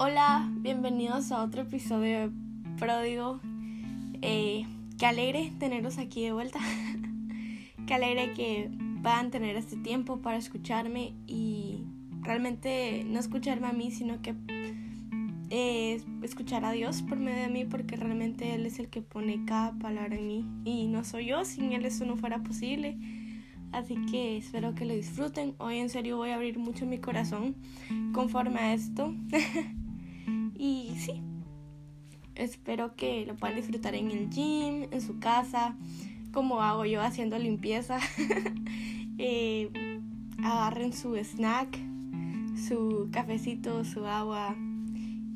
Hola, bienvenidos a otro episodio de Pródigo. Eh, qué alegre tenerlos aquí de vuelta. qué alegre que puedan tener este tiempo para escucharme y realmente no escucharme a mí, sino que eh, escuchar a Dios por medio de mí, porque realmente Él es el que pone cada palabra en mí y no soy yo, sin Él eso no fuera posible. Así que espero que lo disfruten. Hoy en serio voy a abrir mucho mi corazón conforme a esto. Y sí, espero que lo puedan disfrutar en el gym, en su casa, como hago yo haciendo limpieza. eh, agarren su snack, su cafecito, su agua,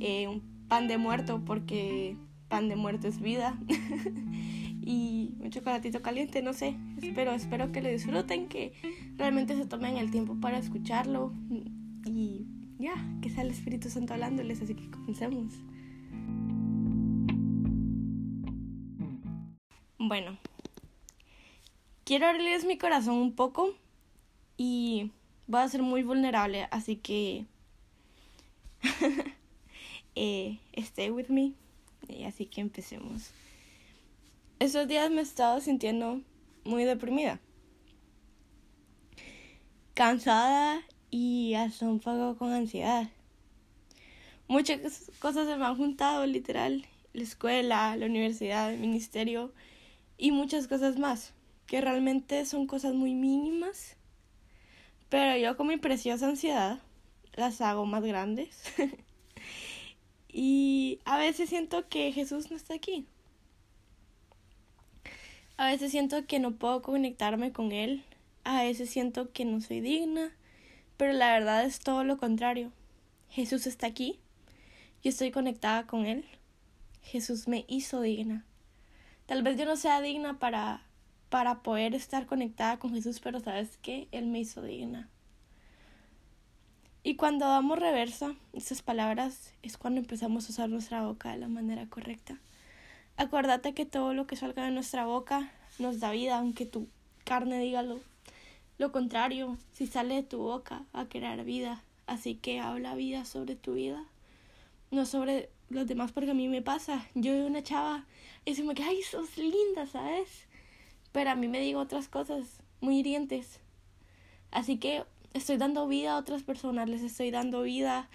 eh, un pan de muerto porque pan de muerto es vida. y un chocolatito caliente, no sé. Espero, espero que lo disfruten, que realmente se tomen el tiempo para escucharlo. Y ya, que sea el Espíritu Santo hablándoles, así que comencemos. Bueno, quiero abrirles mi corazón un poco y voy a ser muy vulnerable, así que eh, stay with me. Así que empecemos. Estos días me he estado sintiendo muy deprimida, cansada y hasta un poco con ansiedad. Muchas cosas se me han juntado, literal, la escuela, la universidad, el ministerio y muchas cosas más, que realmente son cosas muy mínimas, pero yo con mi preciosa ansiedad las hago más grandes. y a veces siento que Jesús no está aquí. A veces siento que no puedo conectarme con Él. A veces siento que no soy digna pero la verdad es todo lo contrario. Jesús está aquí. Yo estoy conectada con Él. Jesús me hizo digna. Tal vez yo no sea digna para, para poder estar conectada con Jesús, pero sabes que Él me hizo digna. Y cuando damos reversa, esas palabras es cuando empezamos a usar nuestra boca de la manera correcta. Acuérdate que todo lo que salga de nuestra boca nos da vida, aunque tu carne diga lo lo contrario, si sale de tu boca, a crear vida. Así que habla vida sobre tu vida, no sobre los demás, porque a mí me pasa. Yo veo una chava y se me queda, ay, sos linda, ¿sabes? Pero a mí me digo otras cosas muy hirientes. Así que estoy dando vida a otras personas, les estoy dando vida.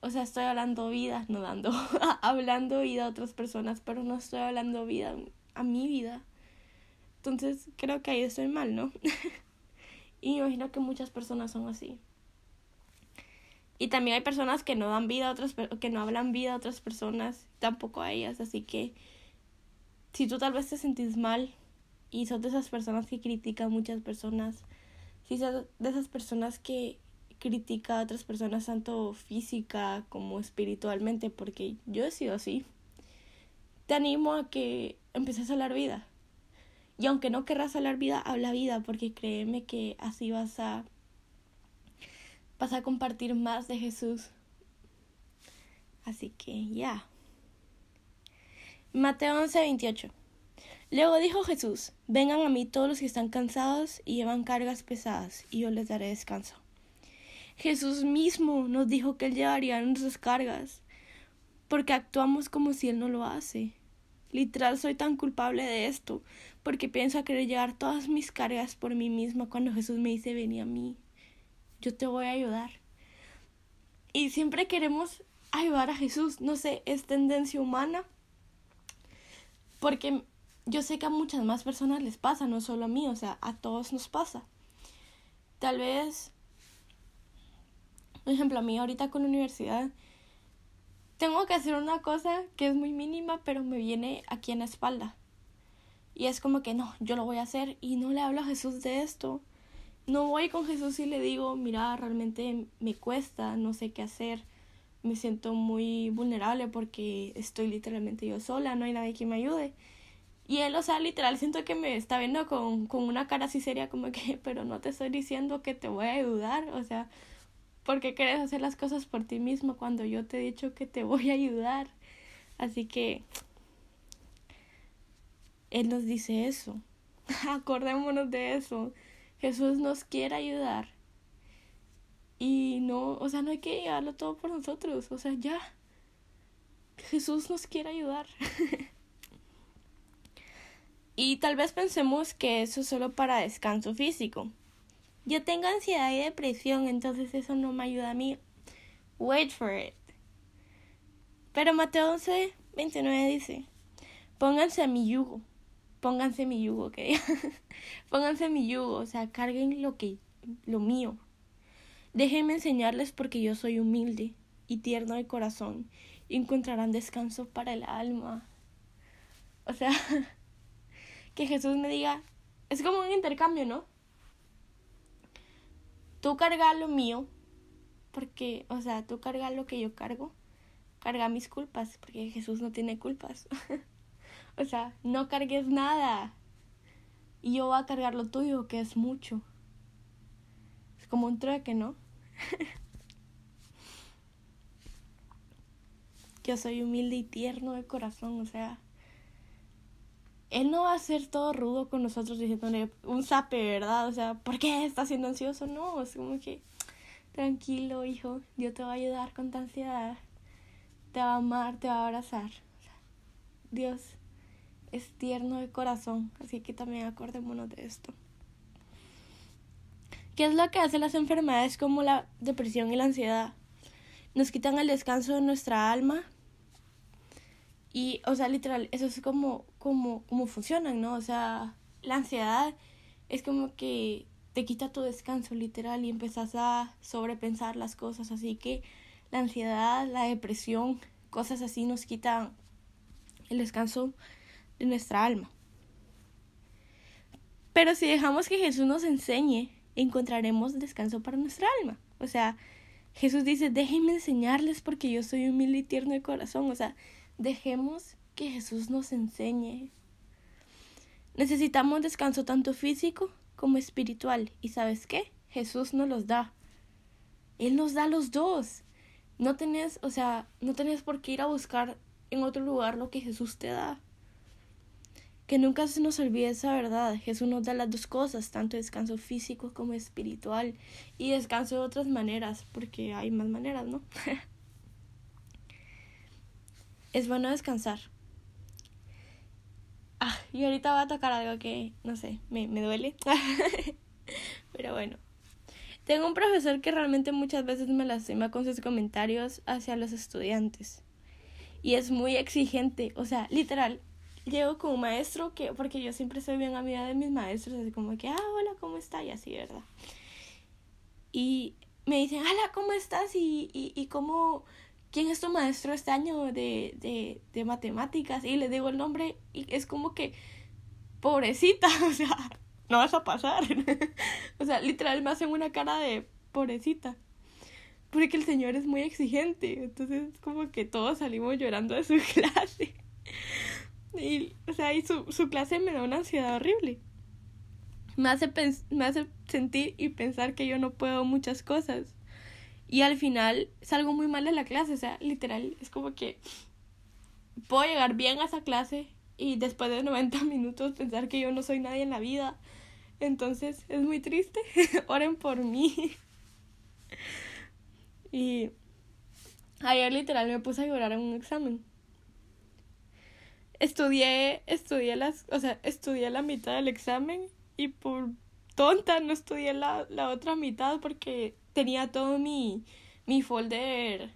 O sea, estoy hablando vida, no dando, hablando vida a otras personas, pero no estoy hablando vida a mi vida. Entonces creo que ahí estoy mal, ¿no? Y imagino que muchas personas son así. Y también hay personas que no dan vida a otras que no hablan vida a otras personas, tampoco a ellas, así que si tú tal vez te sentís mal y sos de esas personas que critican a muchas personas, si sos de esas personas que critica a otras personas tanto física como espiritualmente, porque yo he sido así, te animo a que empieces a hablar vida. Y aunque no querrás hablar vida, habla vida, porque créeme que así vas a, vas a compartir más de Jesús. Así que ya. Mateo 11, 28. Luego dijo Jesús, vengan a mí todos los que están cansados y llevan cargas pesadas, y yo les daré descanso. Jesús mismo nos dijo que Él llevaría nuestras cargas, porque actuamos como si Él no lo hace. Literal soy tan culpable de esto, porque pienso querer llevar todas mis cargas por mí misma cuando Jesús me dice ven a mí, yo te voy a ayudar. Y siempre queremos ayudar a Jesús, no sé, es tendencia humana, porque yo sé que a muchas más personas les pasa, no solo a mí, o sea, a todos nos pasa. Tal vez, por ejemplo, a mí ahorita con la universidad, tengo que hacer una cosa que es muy mínima, pero me viene aquí en la espalda. Y es como que no, yo lo voy a hacer y no le hablo a Jesús de esto. No voy con Jesús y le digo, mira, realmente me cuesta, no sé qué hacer. Me siento muy vulnerable porque estoy literalmente yo sola, no hay nadie que me ayude. Y él, o sea, literal, siento que me está viendo con, con una cara así seria, como que, pero no te estoy diciendo que te voy a ayudar, o sea, ¿Por qué quieres hacer las cosas por ti mismo cuando yo te he dicho que te voy a ayudar? Así que Él nos dice eso. Acordémonos de eso. Jesús nos quiere ayudar. Y no, o sea, no hay que llevarlo todo por nosotros. O sea, ya, Jesús nos quiere ayudar. y tal vez pensemos que eso es solo para descanso físico. Yo tengo ansiedad y depresión, entonces eso no me ayuda a mí. Wait for it. Pero Mateo 11, 29 dice, pónganse a mi yugo, pónganse mi yugo, ¿ok? pónganse mi yugo, o sea, carguen lo que, lo mío. Déjenme enseñarles porque yo soy humilde y tierno de corazón y encontrarán descanso para el alma. O sea, que Jesús me diga, es como un intercambio, ¿no? Tú cargas lo mío, porque, o sea, tú cargas lo que yo cargo, carga mis culpas, porque Jesús no tiene culpas. o sea, no cargues nada. Y yo voy a cargar lo tuyo, que es mucho. Es como un trueque, ¿no? yo soy humilde y tierno de corazón, o sea, él no va a ser todo rudo con nosotros diciéndole un sape, ¿verdad? O sea, ¿por qué estás siendo ansioso? No, es como que, tranquilo, hijo, Dios te va a ayudar con tu ansiedad, te va a amar, te va a abrazar. Dios es tierno de corazón, así que también acordémonos de esto. ¿Qué es lo que hacen las enfermedades como la depresión y la ansiedad? Nos quitan el descanso de nuestra alma. Y, o sea, literal, eso es como, como, funcionan, ¿no? O sea, la ansiedad es como que te quita tu descanso, literal, y empezás a sobrepensar las cosas. Así que la ansiedad, la depresión, cosas así nos quitan el descanso de nuestra alma. Pero si dejamos que Jesús nos enseñe encontraremos descanso para nuestra alma. O sea, Jesús dice, déjenme enseñarles porque yo soy humilde y tierno de corazón. O sea, dejemos que Jesús nos enseñe. Necesitamos descanso tanto físico como espiritual. ¿Y sabes qué? Jesús nos los da. Él nos da los dos. No tenés, o sea, no tenés por qué ir a buscar en otro lugar lo que Jesús te da. Que nunca se nos olvide esa verdad. Jesús nos da las dos cosas, tanto descanso físico como espiritual. Y descanso de otras maneras, porque hay más maneras, ¿no? es bueno descansar. Ah, y ahorita voy a tocar algo que, no sé, me, me duele. Pero bueno. Tengo un profesor que realmente muchas veces me lastima con sus comentarios hacia los estudiantes. Y es muy exigente. O sea, literal, llego con un maestro que, porque yo siempre soy bien amiga de mis maestros, así como que, ah, hola, ¿cómo está? Y así, ¿verdad? Y me dicen, hola, ¿cómo estás? Y, y, y cómo, ¿quién es tu maestro este año de, de, de matemáticas? Y le digo el nombre y es como que, pobrecita, o sea, no vas a pasar. o sea, literal me hacen una cara de pobrecita. Porque el señor es muy exigente. Entonces, como que todos salimos llorando de su clase. Y, o sea, y su, su clase me da una ansiedad horrible. Me hace, me hace sentir y pensar que yo no puedo muchas cosas. Y al final salgo muy mal de la clase. O sea, literal, es como que puedo llegar bien a esa clase y después de 90 minutos pensar que yo no soy nadie en la vida. Entonces es muy triste. Oren por mí. y ayer literal me puse a llorar en un examen estudié, estudié las, o sea, estudié la mitad del examen y por tonta no estudié la, la otra mitad porque tenía todo mi, mi folder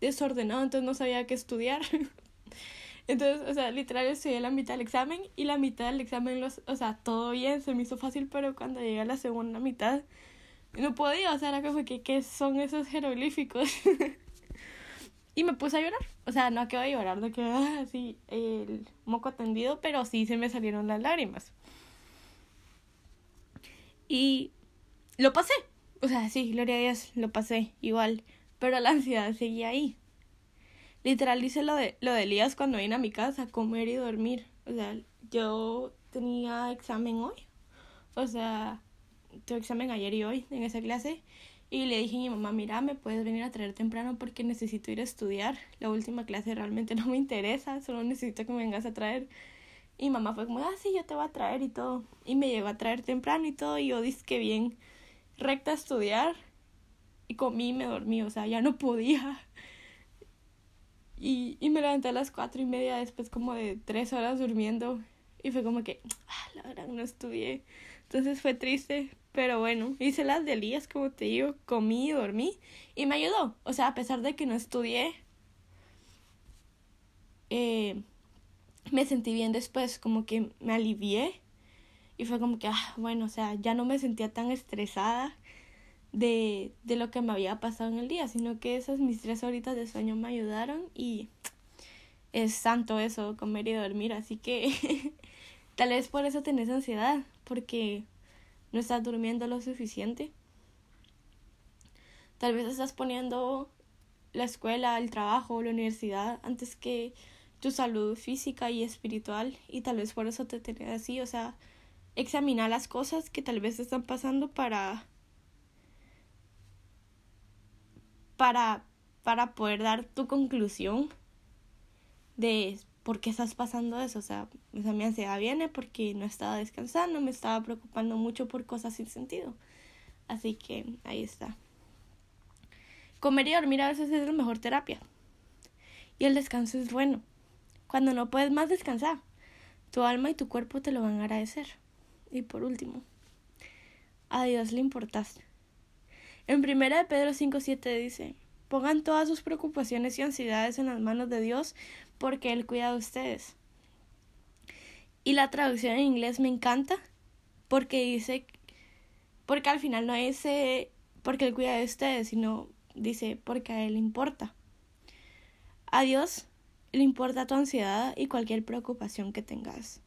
desordenado, entonces no sabía qué estudiar. Entonces, o sea, literal estudié la mitad del examen y la mitad del examen, los, o sea, todo bien, se me hizo fácil, pero cuando llegué a la segunda mitad, no podía, o sea, era como que, ¿qué son esos jeroglíficos? Y me puse a llorar. O sea, no quedó de llorar, no quedó así el moco tendido, pero sí se me salieron las lágrimas. Y lo pasé. O sea, sí, gloria a Dios, lo pasé igual. Pero la ansiedad seguía ahí. Literal hice lo de, lo de Elías cuando vine a mi casa, comer y dormir. O sea, yo tenía examen hoy. O sea, tuve examen ayer y hoy en esa clase. Y le dije a mi mamá, mira, me puedes venir a traer temprano porque necesito ir a estudiar. La última clase realmente no me interesa, solo necesito que me vengas a traer. Y mamá fue como, ah, sí, yo te voy a traer y todo. Y me llegó a traer temprano y todo. Y yo dije bien, recta a estudiar. Y comí y me dormí, o sea, ya no podía. Y, y me levanté a las cuatro y media después como de tres horas durmiendo. Y fue como que, ah, la verdad, no estudié. Entonces fue triste, pero bueno, hice las delías, como te digo, comí, dormí y me ayudó. O sea, a pesar de que no estudié, eh, me sentí bien después, como que me alivié y fue como que, ah, bueno, o sea, ya no me sentía tan estresada de, de lo que me había pasado en el día, sino que esas mis tres horitas de sueño me ayudaron y es santo eso, comer y dormir, así que tal vez por eso tenés ansiedad, porque no estás durmiendo lo suficiente. Tal vez estás poniendo la escuela, el trabajo, la universidad antes que tu salud física y espiritual y tal vez por eso te tenés así, o sea, examina las cosas que tal vez están pasando para para para poder dar tu conclusión de por qué estás pasando eso, o sea, esa mi ansiedad viene porque no estaba descansando, me estaba preocupando mucho por cosas sin sentido. Así que ahí está. Comer y dormir a veces es la mejor terapia. Y el descanso es bueno. Cuando no puedes más descansar, tu alma y tu cuerpo te lo van a agradecer. Y por último, a Dios le importas. En primera de Pedro 5.7 dice, pongan todas sus preocupaciones y ansiedades en las manos de Dios porque Él cuida de ustedes. Y la traducción en inglés me encanta porque dice, porque al final no dice porque Él cuida de ustedes, sino dice porque a Él le importa. A Dios le importa tu ansiedad y cualquier preocupación que tengas.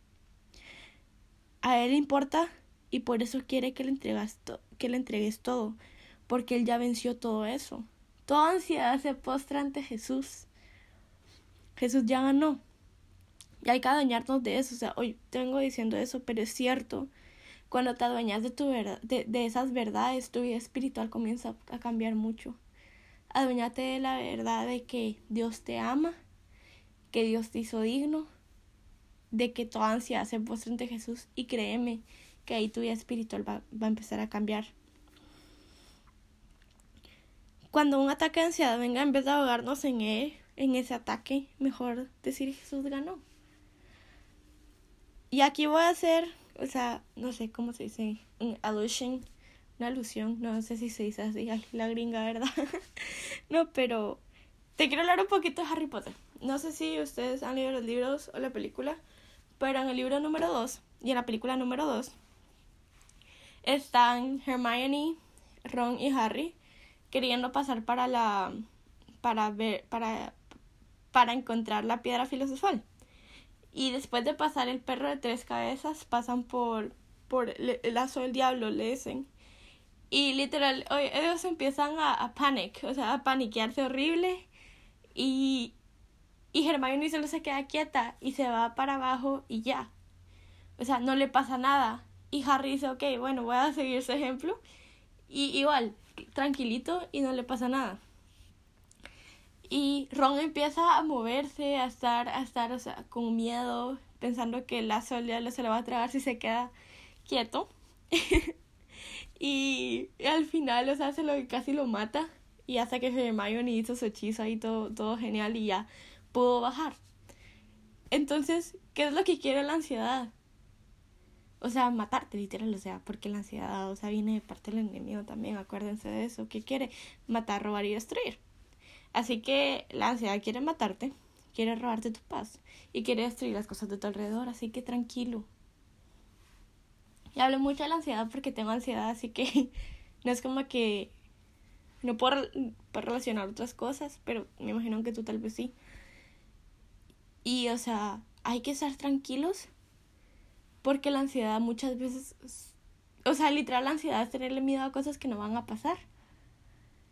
A Él le importa y por eso quiere que le, entregas que le entregues todo, porque Él ya venció todo eso. Toda ansiedad se postra ante Jesús. Jesús ya ganó. Y hay que adueñarnos de eso. O sea, hoy tengo diciendo eso, pero es cierto. Cuando te adueñas de, tu de, de esas verdades, tu vida espiritual comienza a cambiar mucho. Adueñate de la verdad de que Dios te ama que Dios te hizo digno, de que tu ansia se postre ante Jesús y créeme que ahí tu vida espiritual va, va a empezar a cambiar. Cuando un ataque de ansiedad venga, en vez de ahogarnos en él, en ese ataque, mejor decir Jesús ganó. Y aquí voy a hacer, o sea, no sé cómo se dice, un una alusión, no sé si se dice así, la gringa, ¿verdad? no, pero te quiero hablar un poquito de Harry Potter no sé si ustedes han leído los libros o la película, pero en el libro número 2 y en la película número 2 están Hermione, Ron y Harry queriendo pasar para la para ver para para encontrar la piedra filosofal. Y después de pasar el perro de tres cabezas, pasan por por el lazo del diablo, le dicen. Y literal, ellos empiezan a, a panic, o sea, a paniquearse horrible. Y, y Hermione solo se queda quieta y se va para abajo y ya. O sea, no le pasa nada. Y Harry dice, ok, bueno, voy a seguir ese ejemplo. Y igual, tranquilito y no le pasa nada. Y Ron empieza a moverse, a estar, a estar, o sea, con miedo, pensando que lazo del se le va a tragar si se queda quieto. y, al final, o sea, se lo casi lo mata. Y hasta que Hermione hizo su hechizo ahí todo, todo genial y ya puedo bajar. Entonces, ¿qué es lo que quiere la ansiedad? O sea, matarte, literal, o sea, porque la ansiedad, o sea, viene de parte del enemigo también, acuérdense de eso, ¿qué quiere? Matar, robar y destruir. Así que la ansiedad quiere matarte, quiere robarte tu paz y quiere destruir las cosas de tu alrededor, así que tranquilo. Y hablo mucho de la ansiedad porque tengo ansiedad, así que no es como que no puedo, puedo relacionar otras cosas, pero me imagino que tú tal vez sí. Y, o sea, hay que estar tranquilos porque la ansiedad muchas veces, o sea, literal la ansiedad es tenerle miedo a cosas que no van a pasar.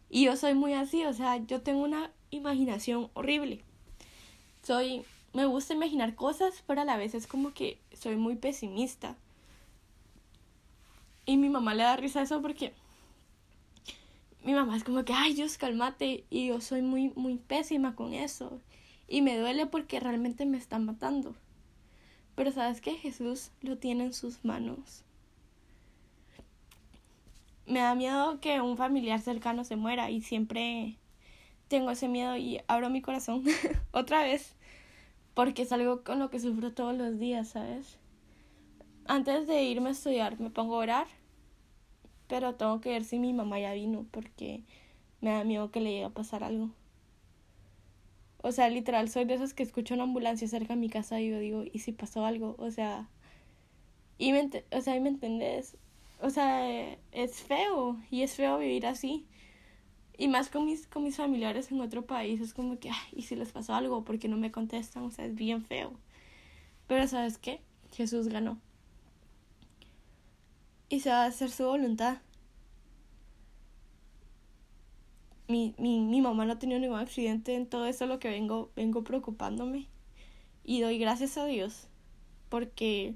Y yo soy muy así, o sea, yo tengo una imaginación horrible. Soy, me gusta imaginar cosas, pero a la vez es como que soy muy pesimista. Y mi mamá le da risa eso porque mi mamá es como que, ay Dios, cálmate. Y yo soy muy, muy pésima con eso. Y me duele porque realmente me está matando. Pero sabes que Jesús lo tiene en sus manos. Me da miedo que un familiar cercano se muera y siempre tengo ese miedo y abro mi corazón otra vez porque es algo con lo que sufro todos los días, ¿sabes? Antes de irme a estudiar me pongo a orar, pero tengo que ver si mi mamá ya vino porque me da miedo que le llegue a pasar algo. O sea, literal, soy de esos que escucho una ambulancia cerca de mi casa y yo digo, ¿y si pasó algo? O sea, y me, o sea, ¿y me entendés? O sea, es feo y es feo vivir así. Y más con mis, con mis familiares en otro país, es como que, ay, ¿y si les pasó algo? porque no me contestan? O sea, es bien feo. Pero ¿sabes qué? Jesús ganó. Y se va a hacer su voluntad. Mi, mi, mi mamá no ha tenido ningún accidente en todo eso, lo que vengo, vengo preocupándome. Y doy gracias a Dios. Porque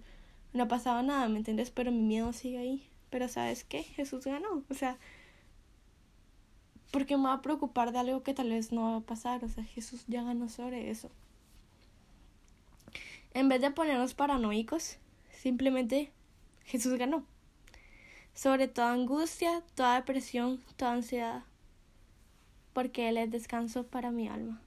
no ha pasado nada, ¿me entiendes? Pero mi miedo sigue ahí. Pero ¿sabes qué? Jesús ganó. O sea, ¿por qué me va a preocupar de algo que tal vez no va a pasar? O sea, Jesús ya ganó sobre eso. En vez de ponernos paranoicos, simplemente Jesús ganó. Sobre toda angustia, toda depresión, toda ansiedad porque Él es descanso para mi alma.